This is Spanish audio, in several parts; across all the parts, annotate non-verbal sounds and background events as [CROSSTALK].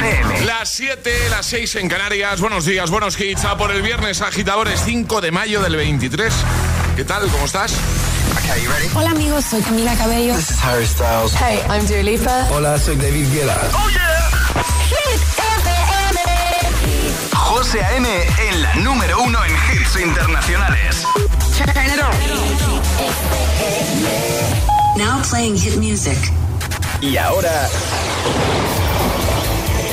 FM. Las 7, las 6 en Canarias. Buenos días, buenos hits. A por el viernes, agitadores, 5 de mayo del 23. ¿Qué tal? ¿Cómo estás? Okay, you ready? Hola amigos, soy Camila Cabello. This is Harry Styles. Hey, I'm Dua Lipa. Hola, soy David Guetta. Oh yeah. Hit FM. José A.M. en la número uno en hits internacionales. Turn it on. Now playing hit music. Y ahora...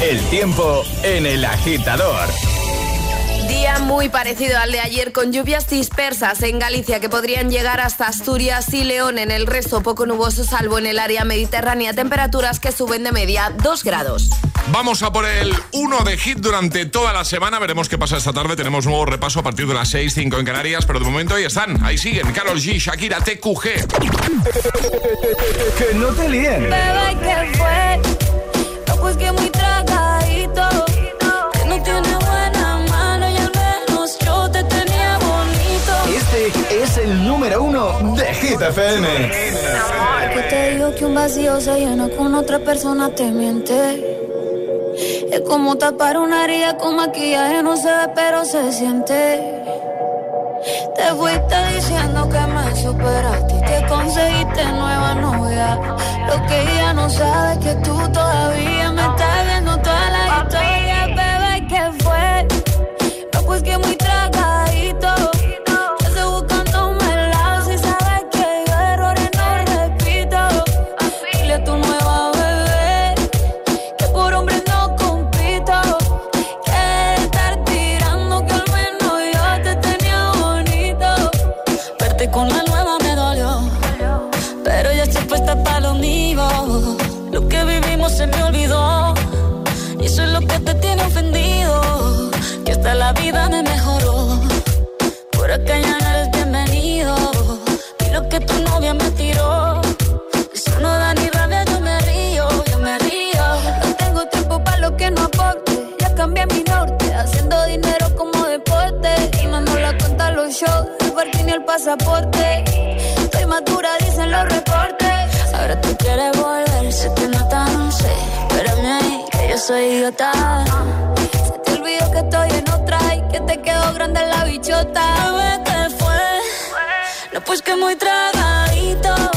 El tiempo en el agitador. Día muy parecido al de ayer con lluvias dispersas en Galicia que podrían llegar hasta Asturias y León. En el resto poco nuboso salvo en el área mediterránea. Temperaturas que suben de media 2 grados. Vamos a por el 1 de hit durante toda la semana. Veremos qué pasa esta tarde. Tenemos nuevo repaso a partir de las 6, 5 en Canarias. Pero de momento ahí están. Ahí siguen. Carol G, Shakira, TQG. Que no te líen. Bebé, ¿qué fue? Se llena con otra persona te miente. Es como tapar una herida con maquillaje, no se ve, pero se siente. Te fuiste diciendo que me superaste y que conseguiste nueva novia. Lo que ella no sabe es que tú todavía me estás Con la nueva me dolió, pero ya estoy puesta para lo mío. Lo que vivimos se me olvidó. Y eso es lo que te tiene ofendido. Que hasta la vida me mejoró. Por acá ya no eres bienvenido. Y lo que tu novia me tiró. Pasaporte. Estoy madura, dicen los reportes. Ahora tú quieres volver, se te nota, no sé. Espérame ahí, que yo soy idiota. Se te olvidó que estoy en otra y que te quedó grande la bichota. Bebé, ¿qué fue? No, pues que muy tragadito.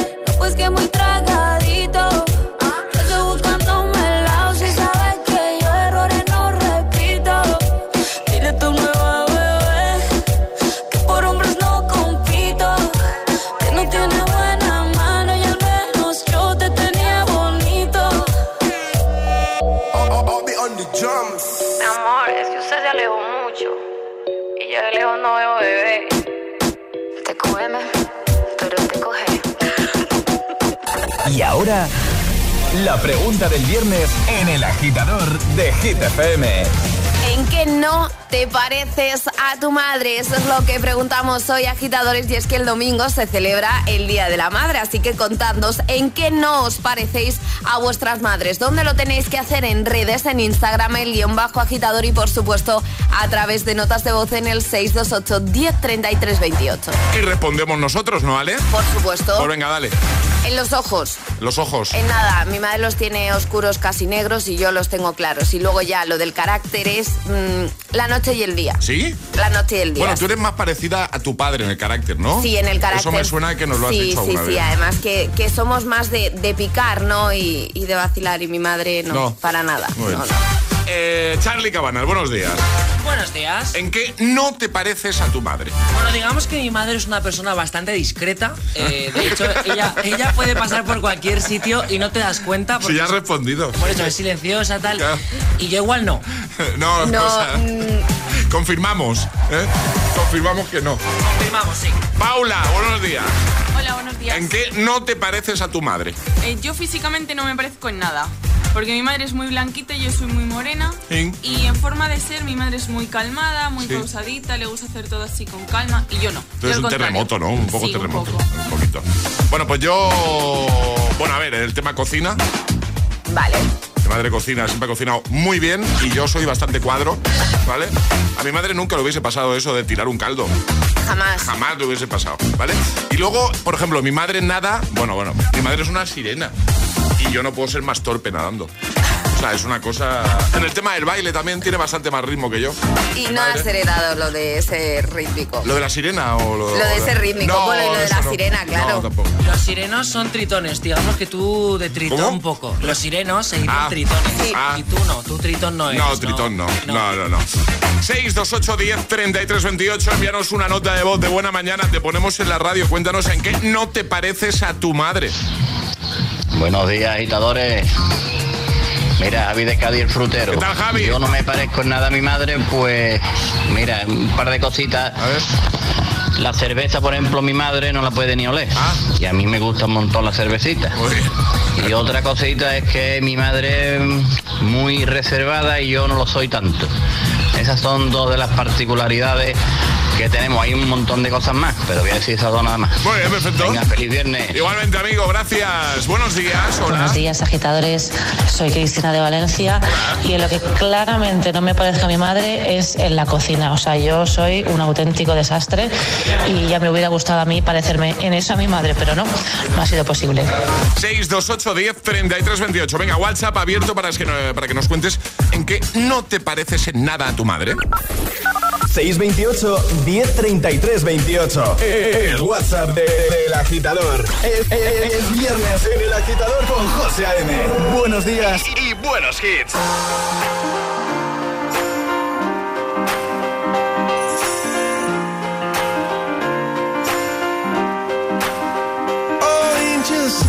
Pues que muy tragadito. Estoy buscándome el lado si sabes que yo errores no repito. Dile a tu nueva bebé que por hombres no compito. Que no tiene buena mano y al menos yo te tenía bonito. Mi amor, es que usted se alejó mucho. Y yo de lejos no veo bebé. Y ahora, la pregunta del viernes en el agitador de Hit FM. ¿En qué no te pareces a tu madre? Eso es lo que preguntamos hoy, agitadores, y es que el domingo se celebra el Día de la Madre, así que contadnos en qué no os parecéis a vuestras madres. ¿Dónde lo tenéis que hacer? En redes, en Instagram, el guion bajo agitador y por supuesto a través de notas de voz en el 628 1033 28. Y respondemos nosotros, ¿no, Ale? Por supuesto. Pues venga, dale. En los ojos. Los ojos. En nada, mi madre los tiene oscuros casi negros y yo los tengo claros. Y luego ya lo del carácter es mm, la noche y el día. ¿Sí? La noche y el día. Bueno, tú eres más parecida a tu padre en el carácter, ¿no? Sí, en el carácter. Eso me suena que nos lo has sí, dicho Sí, sí, además que, que somos más de, de picar, ¿no? Y, y de vacilar y mi madre no, No. para nada. Muy bien. No, no. Eh, Charlie Cabanas, buenos días. Buenos días. ¿En qué no te pareces a tu madre? Bueno, digamos que mi madre es una persona bastante discreta. Eh, de hecho, [LAUGHS] ella, ella puede pasar por cualquier sitio y no te das cuenta. Si ya has respondido. Por eso es silenciosa, tal. Claro. Y yo igual no. No, [LAUGHS] No, o sea, confirmamos, ¿eh? Confirmamos que no. Confirmamos, sí. Paula, buenos días. Hola, buenos días. ¿En qué no te pareces a tu madre? Eh, yo físicamente no me parezco en nada. Porque mi madre es muy blanquita y yo soy muy morena. Sí. Y en forma de ser, mi madre es muy calmada, muy Sí. pausadita, le gusta hacer todo así con calma. Y yo no. Eres al un contrario. terremoto, ¿no? Un poco Sí, terremoto. Un poco. Un poquito. Bueno, pues yo. Bueno, a ver, en el tema cocina. Vale. Mi madre cocina, siempre ha cocinado muy bien y yo soy bastante cuadro, ¿vale? A mi madre nunca le hubiese pasado eso de tirar un caldo. Jamás. Jamás le hubiese pasado, ¿vale? Y luego, por ejemplo, mi madre nada. Bueno, bueno, mi madre es una sirena y yo no puedo ser más torpe nadando. Sea, es una cosa. En el tema del baile también tiene bastante más ritmo que yo. Y no madre. has heredado lo de ese rítmico. ¿Lo de la sirena o lo, Lo de ese rítmico, No, bueno, y lo de la no. sirena, claro. No, tampoco. Los sirenos son tritones. Digamos que tú de tritón ¿Cómo? un poco. Los sirenos se dicen Ah. tritones. Sí. Ah. Y tú no, tú tritón no eres. No, Tritón no. No, no, no. 628 10 33 28. Envíanos una nota de voz de buena mañana. Te ponemos en la radio. Cuéntanos en qué no te pareces a tu madre. Buenos días, agitadores. Mira, Javi de Cádiz, el frutero. ¿Qué tal, Javi? Yo no me parezco en nada a mi madre, pues mira, un par de cositas. A ver. La cerveza, por ejemplo, mi madre no la puede ni oler. Ah. Y a mí me gusta un montón la cervecita. Y otra cosita es que mi madre es muy reservada y yo no lo soy tanto. Esas son dos de las particularidades que tenemos. Hay un montón de cosas más, pero voy a decir esas dos nada más. Muy bien, perfecto. Venga, feliz viernes. Igualmente, amigo, gracias. Buenos días. Hola. Buenos días, agitadores. Soy Cristina de Valencia y en lo que claramente no me parezca a mi madre es en la cocina. O sea, yo soy un auténtico desastre y ya me hubiera gustado a mí parecerme en eso a mi madre, pero no, no ha sido posible. 628 10 33 28. Venga, WhatsApp abierto para que, para que nos cuentes en qué no te pareces en nada a tu madre. 628 1033 28. El WhatsApp de- del agitador. Es, es- es viernes en el agitador con José A.M. Buenos días. Y buenos hits. angels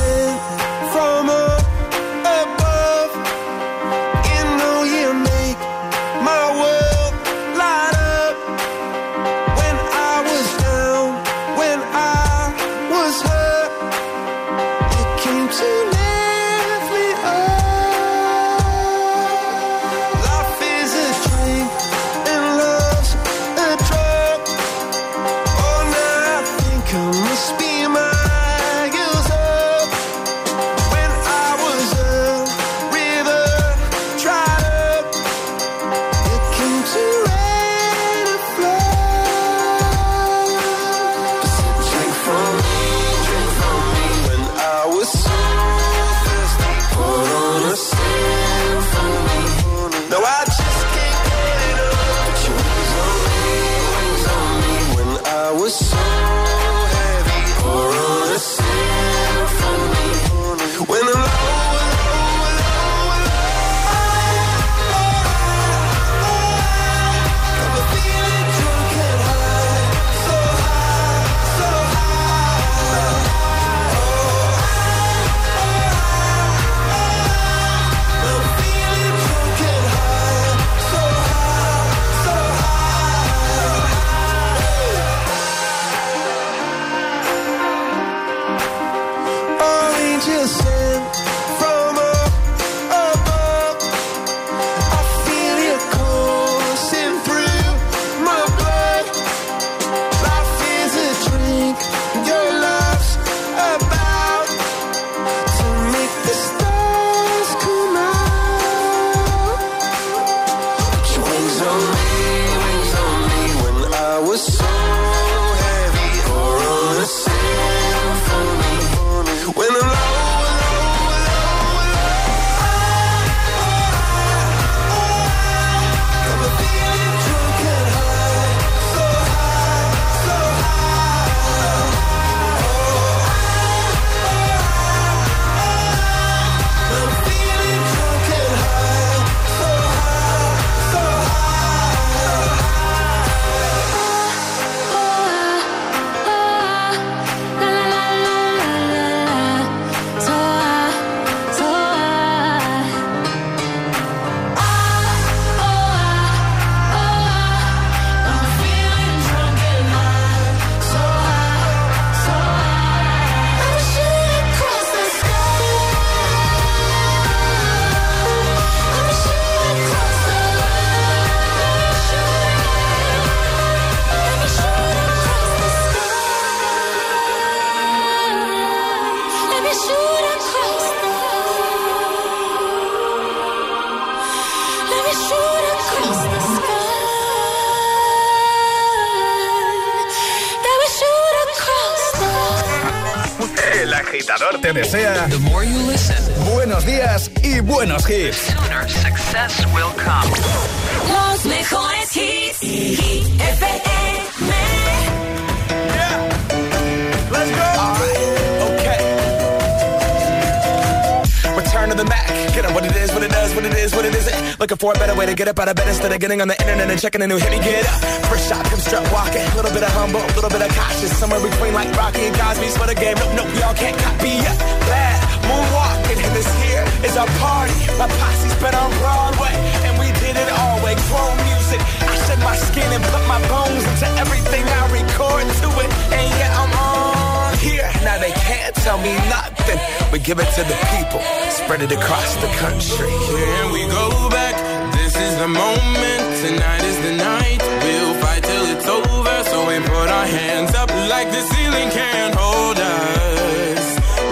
getting on the internet and checking a new hit. Me get up. First shot, come strut walking. A little bit of humble, a little bit of cautious. Somewhere between like Rocky and Cosby's for the game. Nope, nope, y'all can't copy yet. Bad moonwalking, and this here is our party. My posse's been on Broadway, and we did it all way. Grown music. I shed my skin and put my bones into everything I record to it. And yeah, I'm on here. Now they can't tell me nothing. We give it to the people, spread it across the country. Here we go back. Is the moment. Tonight is the night. We'll fight till it's over. So we put our hands up like the ceiling can't hold us.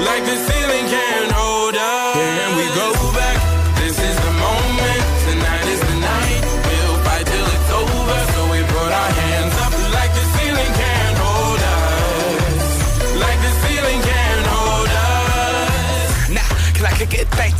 Like the ceiling can't hold us. Here we go back. This is the moment. Tonight is the night. We'll fight till it's over. So we put our hands up like the ceiling can't hold us. Like the ceiling can't hold us. Now, can I kick it? Thank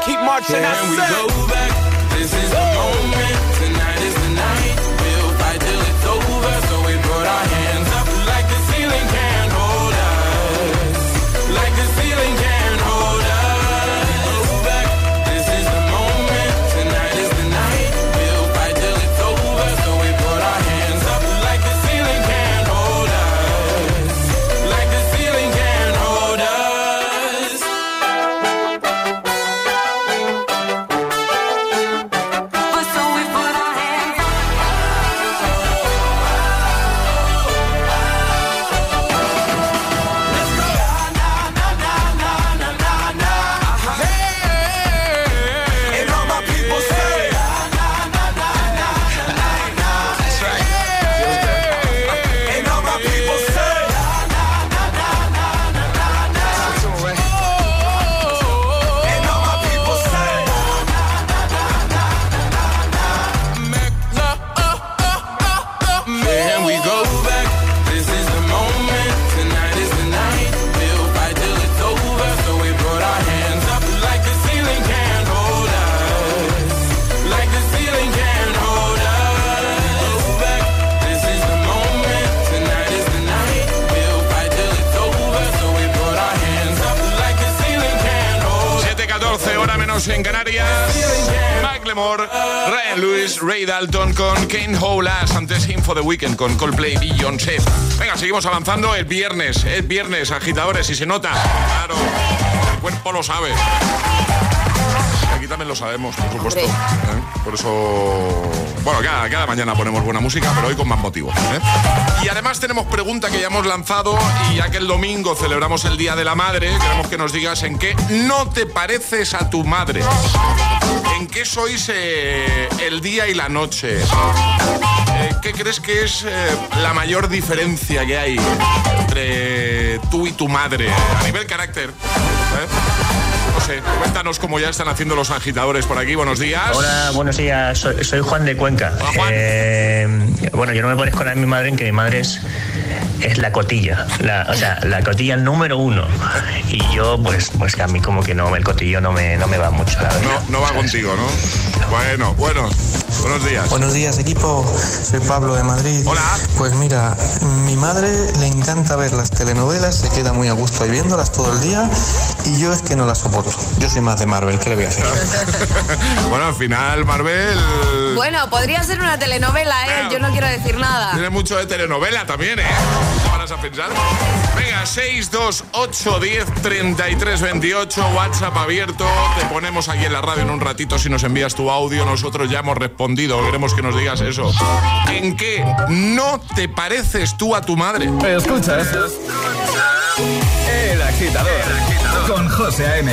keep marching. Can we go back? This is the moment. Tonight is the night. We'll fight till it's over. So we put our hands Ray Dalton con Kane Howlas. Antes Info the Weekend con Coldplay Beyoncé. Venga, seguimos avanzando. Es viernes, es viernes, agitadores, y se nota. Claro, el cuerpo lo sabe. También lo sabemos, por supuesto. ¿eh? Por eso, bueno, cada, cada mañana ponemos buena música, pero hoy con más motivo. ¿eh? Y además tenemos pregunta que ya hemos lanzado y ya que el domingo celebramos el Día de la Madre, queremos que nos digas en qué no te pareces a tu madre. ¿En qué sois eh, el día y la noche? ¿Qué crees que es la mayor diferencia que hay entre tú y tu madre a nivel carácter? Cuéntanos cómo ya están haciendo los agitadores por aquí. Buenos días. Hola, buenos días. Soy, soy Juan de Cuenca. Eh, bueno, yo no me parezco a mi madre en que mi madre es, es la cotilla, la, o sea, la cotilla número uno. Y yo, pues, pues a mí como que no, el cotillo no me, no me va mucho, la verdad. No, no va contigo, ¿no? Bueno, bueno. Buenos días. Buenos días, equipo. Soy Pablo de Madrid. Hola. Pues mira, mi madre le encanta ver las telenovelas, se queda muy a gusto ahí viéndolas todo el día y yo es que no las soporto. Yo soy más de Marvel, ¿qué le voy a hacer? [LAUGHS] bueno, al final, Marvel. Bueno, podría ser una telenovela, ¿eh? Yo no quiero decir nada. Tiene mucho de telenovela también, ¿eh? a pensar? Venga, 628 10 33 28, WhatsApp abierto. Te ponemos aquí en la radio en un ratito si nos envías tu audio. Nosotros ya hemos respondido. Queremos que nos digas eso. ¿En qué no te pareces tú a tu madre? Escucha. El agitador. El agitador. Con José A.M.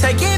take it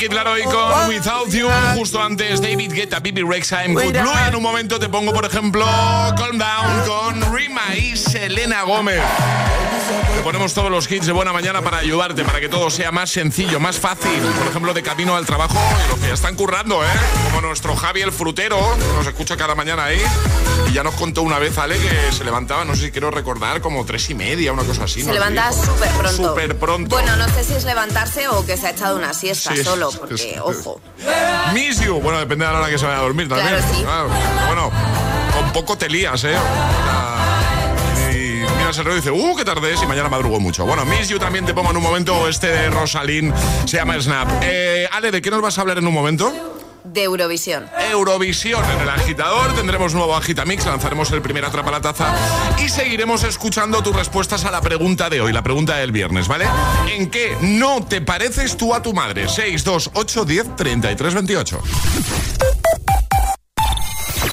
Kid Laroi con Without You. Justo antes David Guetta, Bibi Rexheim, Good Blue. En un momento te pongo, por ejemplo, Calm Down con Rima y Selena Gómez. Te ponemos todos los hits de buena mañana para ayudarte, para que todo sea más sencillo, más fácil. Por ejemplo, de camino al trabajo, y los que ya están currando, ¿eh? Como nuestro Javi el frutero, que nos escucha cada mañana ahí. Y ya nos contó una vez, Ale, que se levantaba, no sé si quiero recordar, como tres y media, una cosa así. Se levanta súper pronto. Súper pronto. Bueno, no sé si es levantarse o que se ha echado una siesta Sí, solo, porque, es- ojo. Miss you. Bueno, depende de la hora que se vaya a dormir también. Claro, sí. Claro. Bueno, con poco te lías, ¿eh? Ah, Y mira, se dice, uh, qué tarde es y mañana madrugo mucho. Bueno, Miss You también te pongo en un momento, este de Rosalín se llama Snap. Eh, Ale, ¿de qué nos vas a hablar en un momento? De Eurovisión. Eurovisión en el agitador, tendremos nuevo Agitamix, lanzaremos el primer Atrapa la Taza y seguiremos escuchando tus respuestas a la pregunta de hoy, la pregunta del viernes, ¿vale? ¿En qué no te pareces tú a tu madre? 6, 2, 8, 10, 33, 28.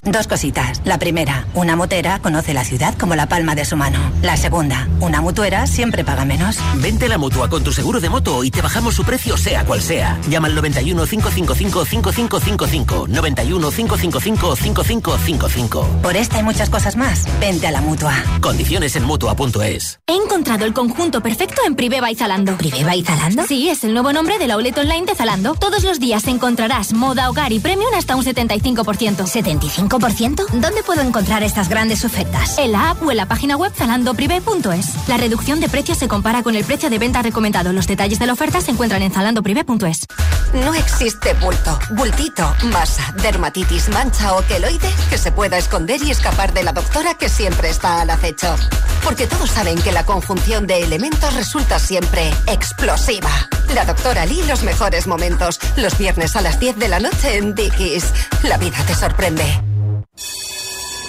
Dos cositas. La primera, una motera conoce la ciudad como la palma de su mano. La segunda, una mutuera siempre paga menos. Vente a la mutua con tu seguro de moto y te bajamos su precio sea cual sea. Llama al 91 555 5555. 91 555 5555. Por esta y muchas cosas más, vente a la mutua. Condiciones en mutua.es. He encontrado el conjunto perfecto en Priveva y Zalando. ¿Priveva y Zalando? Sí, es el nuevo nombre del outlet online de Zalando. Todos los días encontrarás moda, hogar y premium hasta un 75%. ¿75%? ¿Dónde puedo encontrar estas grandes ofertas? En la app o en la página web zalandoprivé.es. La reducción de precios se compara con el precio de venta recomendado. Los detalles de la oferta se encuentran en zalandoprivé.es. No existe bulto, bultito, masa, dermatitis, mancha o queloide que se pueda esconder y escapar de la doctora que siempre está al acecho. Porque todos saben que la conjunción de elementos resulta siempre explosiva. La doctora Lee, los mejores momentos. Los viernes a las 10 de la noche en Dickies. La vida te sorprende.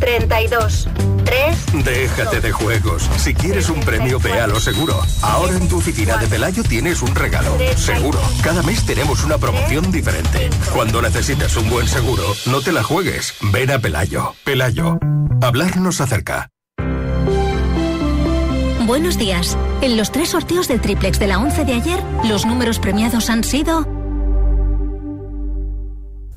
32, 3. Déjate de juegos. Si quieres un premio, ve a lo seguro. Ahora en tu oficina de Pelayo tienes un regalo. Seguro. Cada mes tenemos una promoción diferente. Cuando necesites un buen seguro, no te la juegues. Ven a Pelayo. Pelayo. Hablar nos acerca. Buenos días. En los tres sorteos del triplex de la 11 de ayer, los números premiados han sido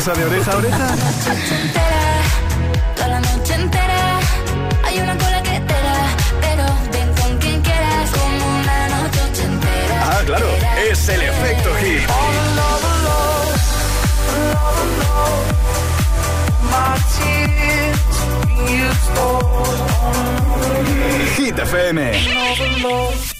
Sonrisa de oreja a oreja? entera, toda la noche entera. Hay una cola que te da, pero ven con quien quieras, como una noche entera. Ah, claro, es el efecto hit. Hit FM.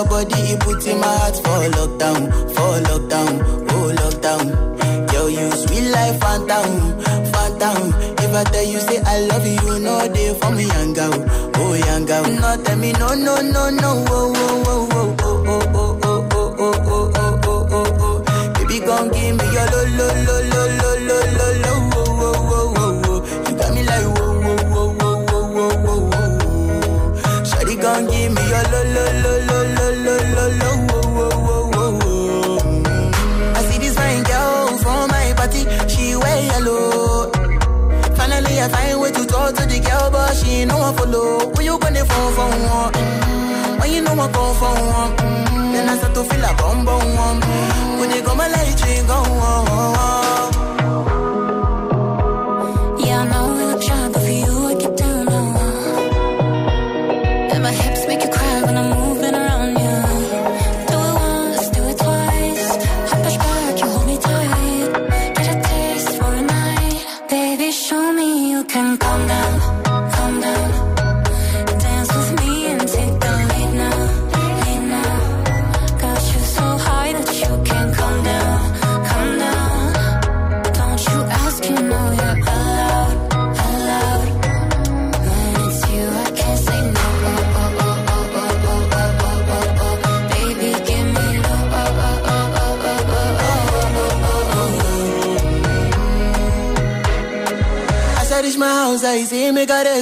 your body, it in my heart for lockdown, for lockdown, oh lockdown. Yo, you sweet life, phantom, phantom. If I tell you say I love you, you know they for me, young girl, oh young girl. No, tell me no, no, no, no, oh, oh, oh, oh, oh, oh, oh, oh, oh, oh, oh, oh, oh, oh, oh. Baby, gon' give me your lo, lo, lo, ain't no one follow. Who you gonna phone for one? Mm, When you know I come for one, mm, then I start to feel a bum bum. When you go my light, you go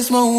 small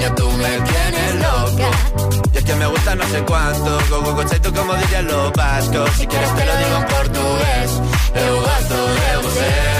Niña, tú me tienes loca. Y es que me gusta no sé cuánto, go go go como dirían los vascos. Si quieres te lo digo en portugués, eu gosto de você.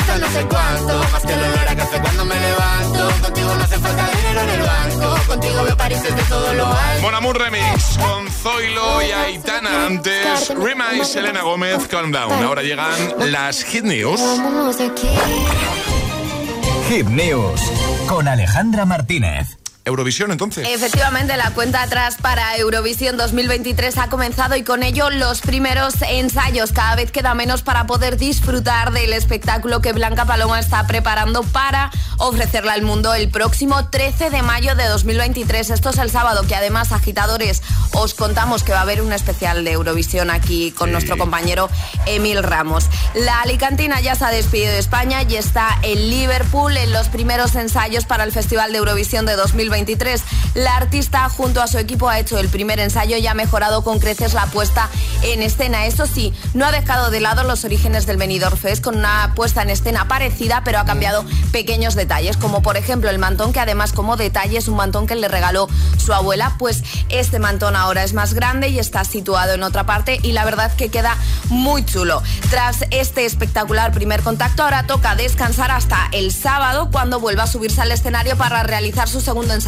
gusta no sé cuánto, más que el olor a café cuando me levanto. Contigo no hace falta dinero en el banco, contigo veo París desde todo lo alto. Mon Amour Remix con Zoilo y Aitana. Antes, Rima y Selena Gómez, Calm Down. Ahora llegan las Hit News. Hit News con Alejandra Martínez. Eurovisión, entonces. Efectivamente, la cuenta atrás para Eurovisión 2023 ha comenzado y con ello los primeros ensayos. Cada vez queda menos para poder disfrutar del espectáculo que Blanca Paloma está preparando para ofrecerla al mundo el próximo 13 de mayo de 2023. Esto es el sábado, que además, agitadores, os contamos que va a haber un especial de Eurovisión aquí con nuestro compañero Emil Ramos. La Alicantina ya se ha despedido de España y está en Liverpool en los primeros ensayos para el Festival de Eurovisión de 2023. La artista junto a su equipo ha hecho el primer ensayo y ha mejorado con creces la puesta en escena. Eso sí, no ha dejado de lado los orígenes del Benidorm Fest con una puesta en escena parecida, pero ha cambiado pequeños detalles, como por ejemplo el mantón, que además como detalle es un mantón que le regaló su abuela, pues este mantón ahora es más grande y está situado en otra parte y la verdad que queda muy chulo. Tras este espectacular primer contacto, ahora toca descansar hasta el sábado cuando vuelva a subirse al escenario para realizar su segundo ensayo.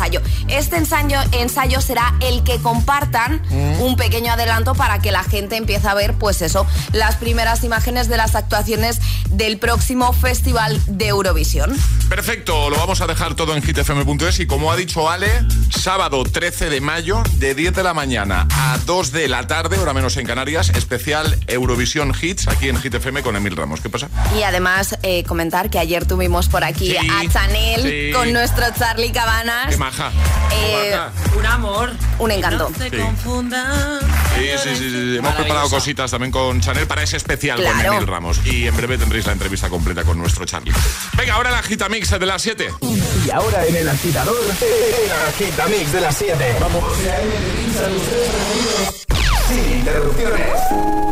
Este ensayo, ensayo será el que compartan un pequeño adelanto para que la gente empiece a ver, pues eso, las primeras imágenes de las actuaciones del próximo Festival de Eurovisión. Perfecto, lo vamos a dejar todo en hitfm.es y como ha dicho Ale, sábado 13 de mayo de 10 de la mañana a 2 de la tarde, hora menos en Canarias, especial Eurovisión Hits aquí en GTFM con Emil Ramos. ¿Qué pasa? Y además eh, comentar que ayer tuvimos por aquí Sí, a Chanel sí. con nuestro Charlie Cabanas. Maja. Eh, Un amor. un encanto. No se Sí. confundan. Sí, sí, sí, sí. Hemos preparado cositas también con Chanel para ese especial con. Emil Ramos. Y en breve tendréis la entrevista completa con nuestro Charlie. Venga, ahora la gita mix de las 7. Y ahora en el agitador, el agitamix de las 7. Vamos. Sin interrupciones.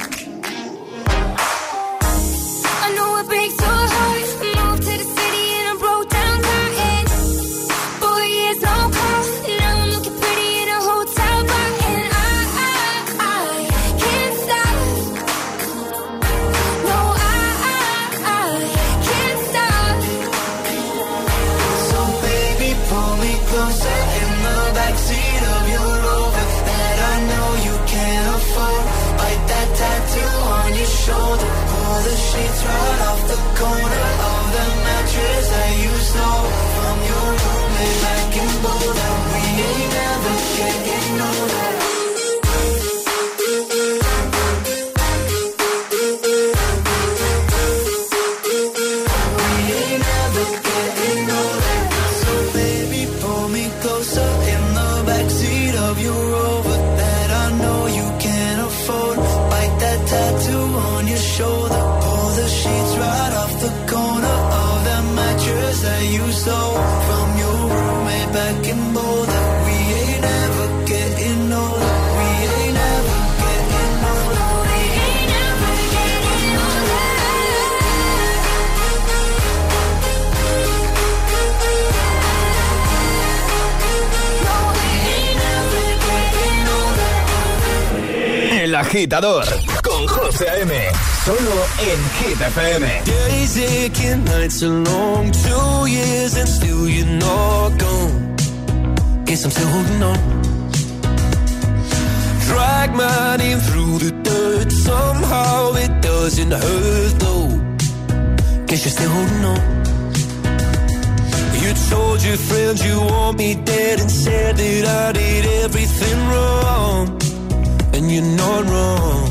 Shoulder. Pull the sheets right off the corner of that mattress that you stole from your roommate back in Boulder. We ain't never getting older. We ain't never getting older. We ain't never getting older. El agitador José A.M. Solo en Hit FM. Days aching, nights are long, two years and still you're not gone. Guess I'm still holding on. Drag my name through the dirt, somehow it doesn't hurt though. Guess you're still holding on. You told your friends you want me dead and said that I did everything wrong. And you're not wrong.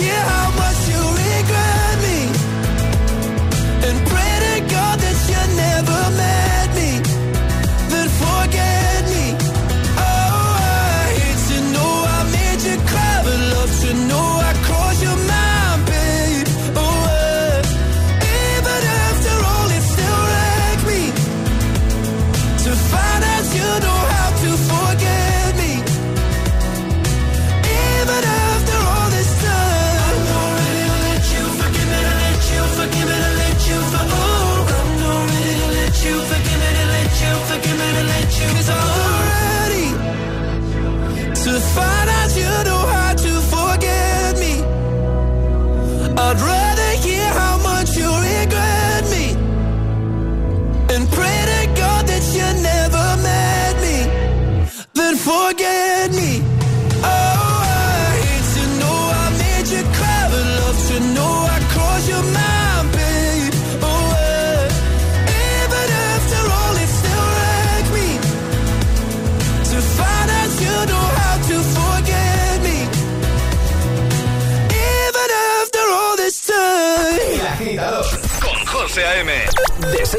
Hear how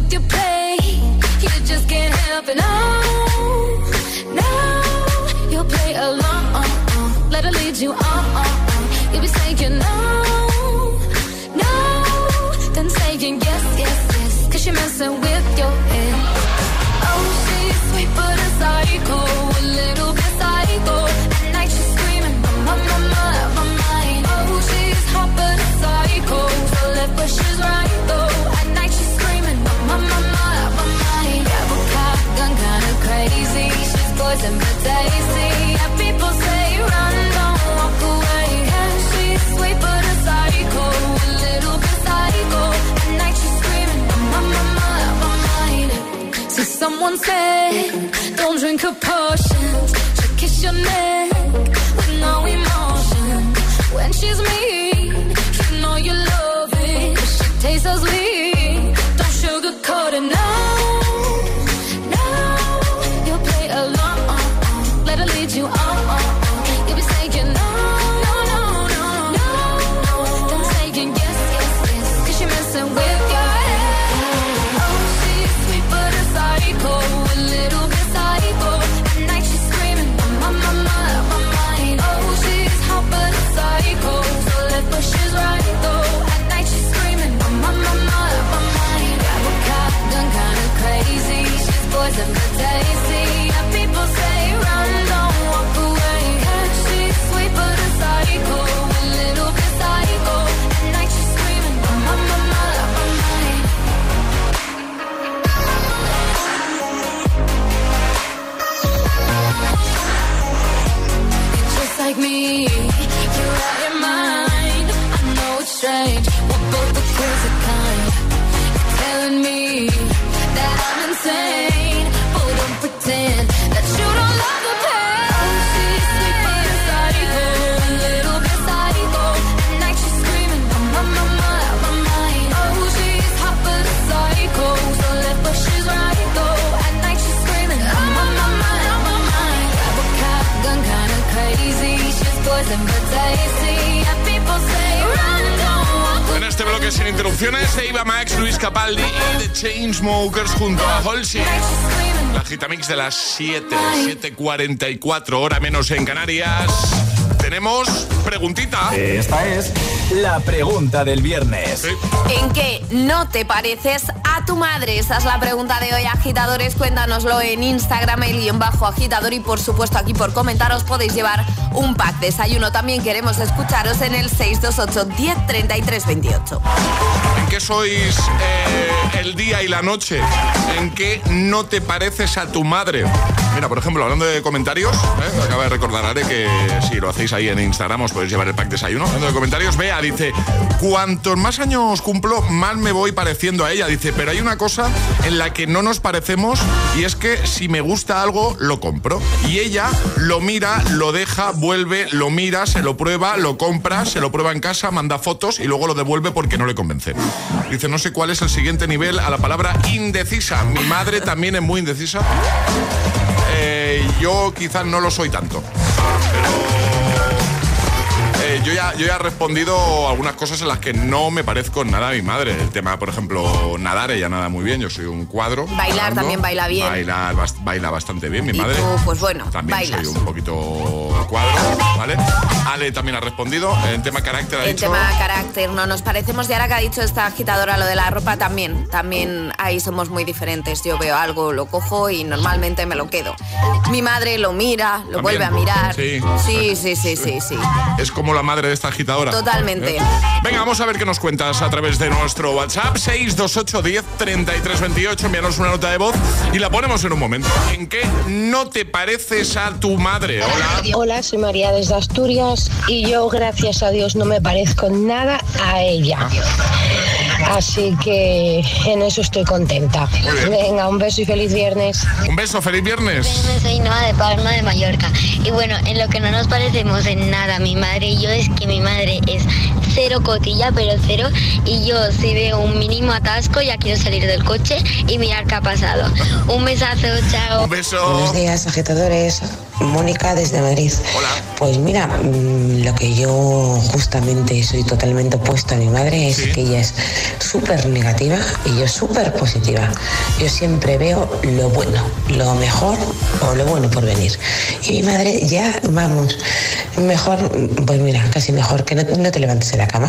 with your play. You just can't help it. No, no, you'll play along. Let her lead you on. You'll be saying no, someone said, don't drink her potions. She'll kiss your neck de las 7, 7.44, hora menos en Canarias. Tenemos preguntita. Esta es la pregunta del viernes. ¿En qué no te pareces a tu madre? Esa es la pregunta de hoy, agitadores. Cuéntanoslo en Instagram, el guion bajo agitador. Y por supuesto, aquí por comentaros podéis llevar un pack de desayuno. También queremos escucharos en el 628 10 33 28. ¿En qué sois eh, el día y la noche? ¿En qué no te pareces a tu madre? Mira, por ejemplo, hablando de comentarios, ¿eh? acaba de recordar Are que si lo hacéis ahí en Instagram os podéis llevar el pack desayuno. Hablando de comentarios, Bea dice, cuantos más años cumplo, más me voy pareciendo a ella. Dice, pero hay una cosa en la que no nos parecemos y es que si me gusta algo, lo compro. Y ella lo mira, lo deja, vuelve, lo mira, se lo prueba, lo compra, se lo prueba en casa, manda fotos y luego lo devuelve porque no le convence. Dice, no sé cuál es el siguiente nivel a la palabra indecisa. Mi madre también es muy indecisa. Eh, yo quizás no lo soy tanto. Eh, yo, ya, yo ya he respondido algunas cosas en las que no me parezco nada a mi madre. El tema, por ejemplo, nadar, ella nada muy bien, yo soy un cuadro. Bailar nadando. también baila bien. Bailar, baila bastante bien, mi Y madre. tú, pues bueno, También bailas. soy un poquito cuadro, ¿vale? Ale también ha respondido. En tema carácter ha En dicho... tema carácter, no nos parecemos. Y ahora que ha dicho esta agitadora lo de la ropa, también, también ahí somos muy diferentes. Yo veo algo, lo cojo y normalmente me lo quedo. Mi madre lo mira, lo También. vuelve a mirar. Sí. sí, sí, sí, sí. sí. Es como la madre de esta agitadora. Totalmente. ¿Eh? Venga, vamos a ver qué nos cuentas a través de nuestro WhatsApp 628 10 33 28. Envíanos una nota de voz y la ponemos en un momento. ¿En qué no te pareces a tu madre? Hola. Hola, soy María desde Asturias y yo, gracias a Dios, no me parezco nada a ella. Así que en eso estoy contenta. Venga, un beso y feliz viernes. Un beso, feliz viernes. Soy Noa de Palma de Mallorca. Y bueno, en lo que no nos parecemos en nada, mi madre y yo, es que mi madre es cero cotilla, pero cero. Y yo, si veo un mínimo atasco, ya quiero salir del coche y mirar qué ha pasado. Un besazo, chao. Un beso. Buenos días, agitadores. Mónica desde Madrid. Hola. Pues mira, mm, lo que yo justamente soy totalmente opuesto a mi madre es que ella es súper negativa y yo súper positiva. Yo siempre veo lo bueno, lo mejor o lo bueno por venir. Y mi madre ya, vamos, mejor, pues mira, casi mejor que no, no te levantes de la cama.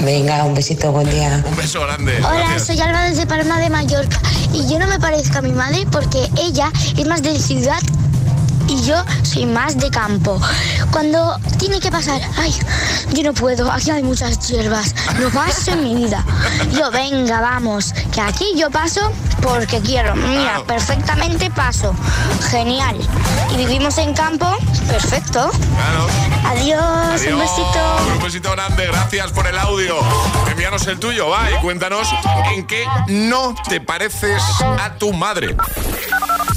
Venga, un besito, buen día. Un beso grande. Hola, Gracias. soy Alba desde Palma de Mallorca y yo no me parezco a mi madre porque ella es más de ciudad y yo soy más de campo. Cuando tiene que pasar, ay, yo no puedo, aquí hay muchas hierbas, no paso en mi vida. Yo, venga, vamos, que aquí yo paso porque quiero. Mira, perfectamente paso. Genial. Y vivimos en campo, perfecto. Adiós, Adiós. un besito. Un besito grande, gracias por el audio. Envíanos el tuyo, va, y cuéntanos en qué no te pareces a tu madre.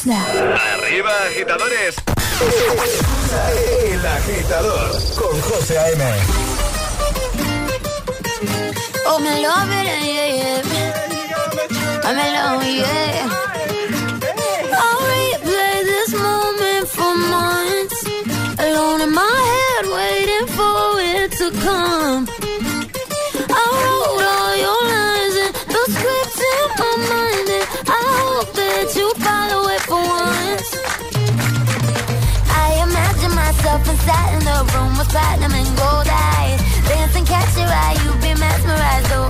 Snap. Arriba, agitadores. El agitador con José A.M. Oh, me love it, yeah, yeah. I'm in love, yeah. platinum and gold eyes. Dance and catch your eye, you've been mesmerized, oh.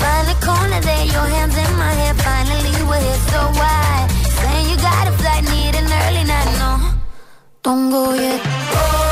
Find the corner there, your hands in my hair. Finally, we're here, so why? Saying you got a flight, need an early night, no. Don't go yet. Oh.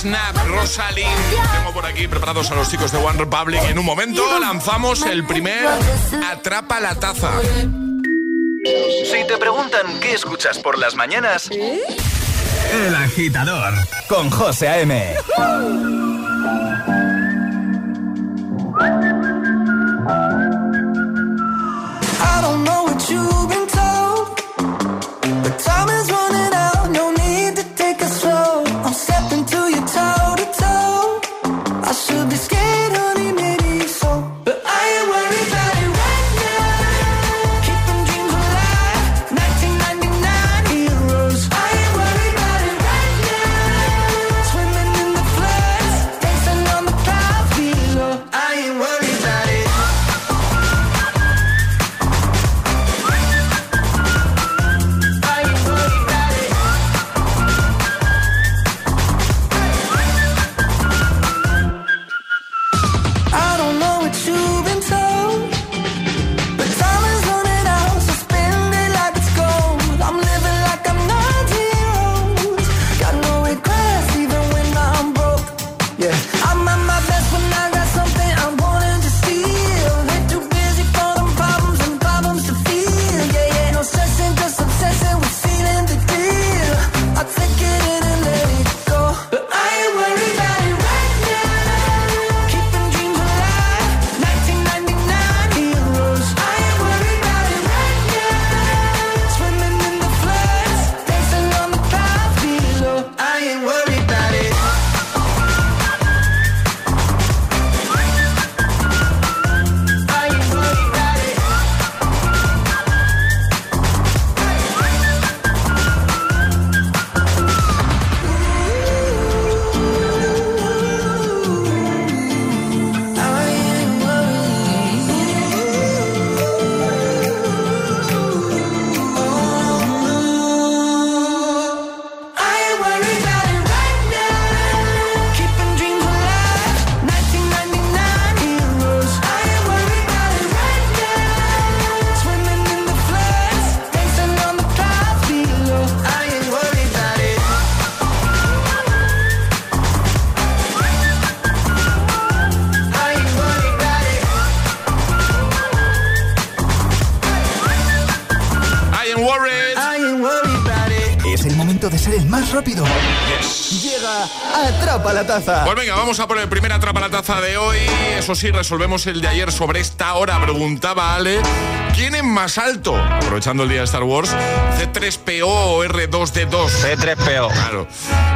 Snap, Rosalind. Tengo por aquí preparados a los chicos de One Republic. En un momento lanzamos el primer Atrapa la taza. Si te preguntan qué escuchas por las mañanas, ¿Eh? El agitador con José A.M. de hoy. Eso sí, resolvemos el de ayer sobre esta hora. Preguntaba Ale, ¿quién es más alto? Aprovechando el día de Star Wars, ¿C3PO o R2D2? C3PO. Claro,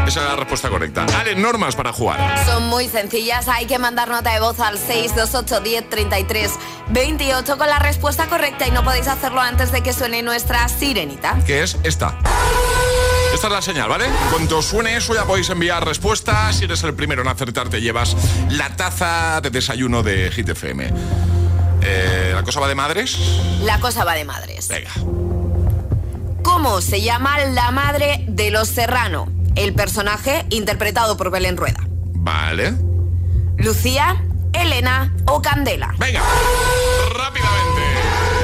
esa es la respuesta correcta. Ale, normas para jugar. Son muy sencillas, hay que mandar nota de voz al 628 10 33 28 con la respuesta correcta y no podéis hacerlo antes de que suene nuestra sirenita. Que es esta. Esta es la señal, ¿vale? Cuando suene eso ya podéis enviar respuestas. Si eres el primero en acertar, te llevas la taza de desayuno de Hit FM. Eh, ¿La cosa va de madres? La cosa va de madres. Venga. ¿Cómo se llama la madre de los Serrano? El personaje interpretado por Belén Rueda. Vale. Lucía, Elena o Candela. Venga, rápidamente.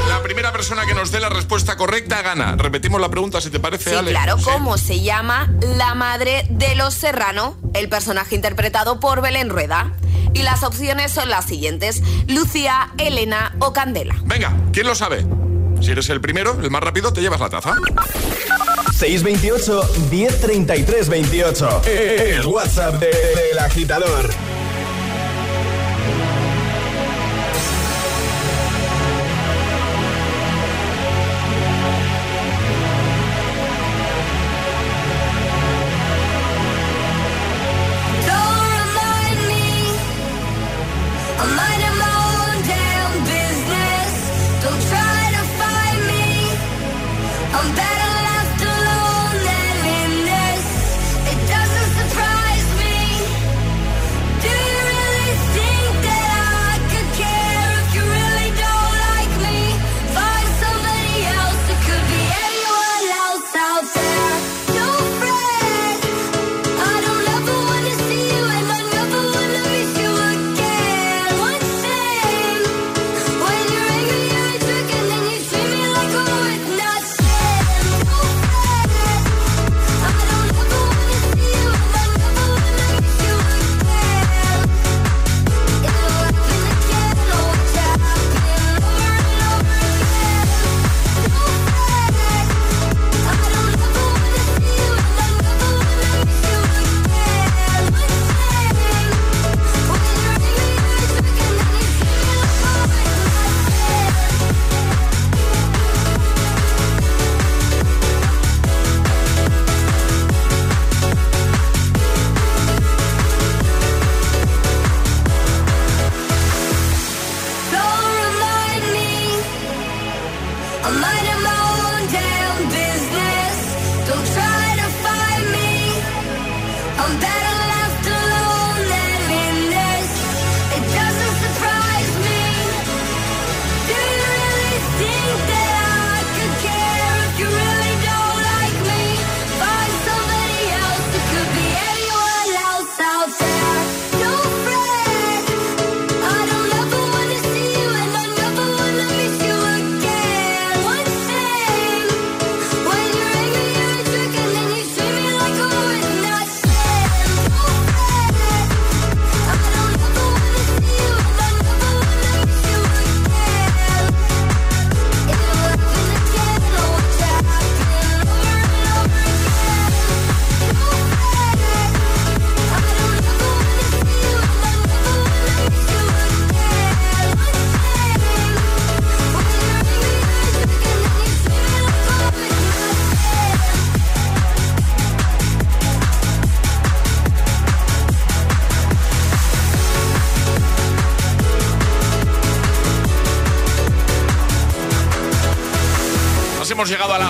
La primera persona que nos dé la respuesta correcta gana. Repetimos la pregunta si te parece, Sí, Ale. claro, Sí. ¿cómo se llama la madre de los Serrano? El personaje interpretado por Belén Rueda. Y las opciones son las siguientes: Lucía, Elena o Candela. Venga, ¿quién lo sabe? Si eres el primero, el más rápido, te llevas la taza. 628 1033 28. El WhatsApp de- del agitador.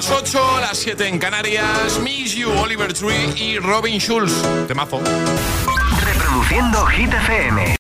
Las 8, a las 7 en Canarias. Miss You, Oliver Tree y Robin Schulz. Temazo. Reproduciendo Hit FM.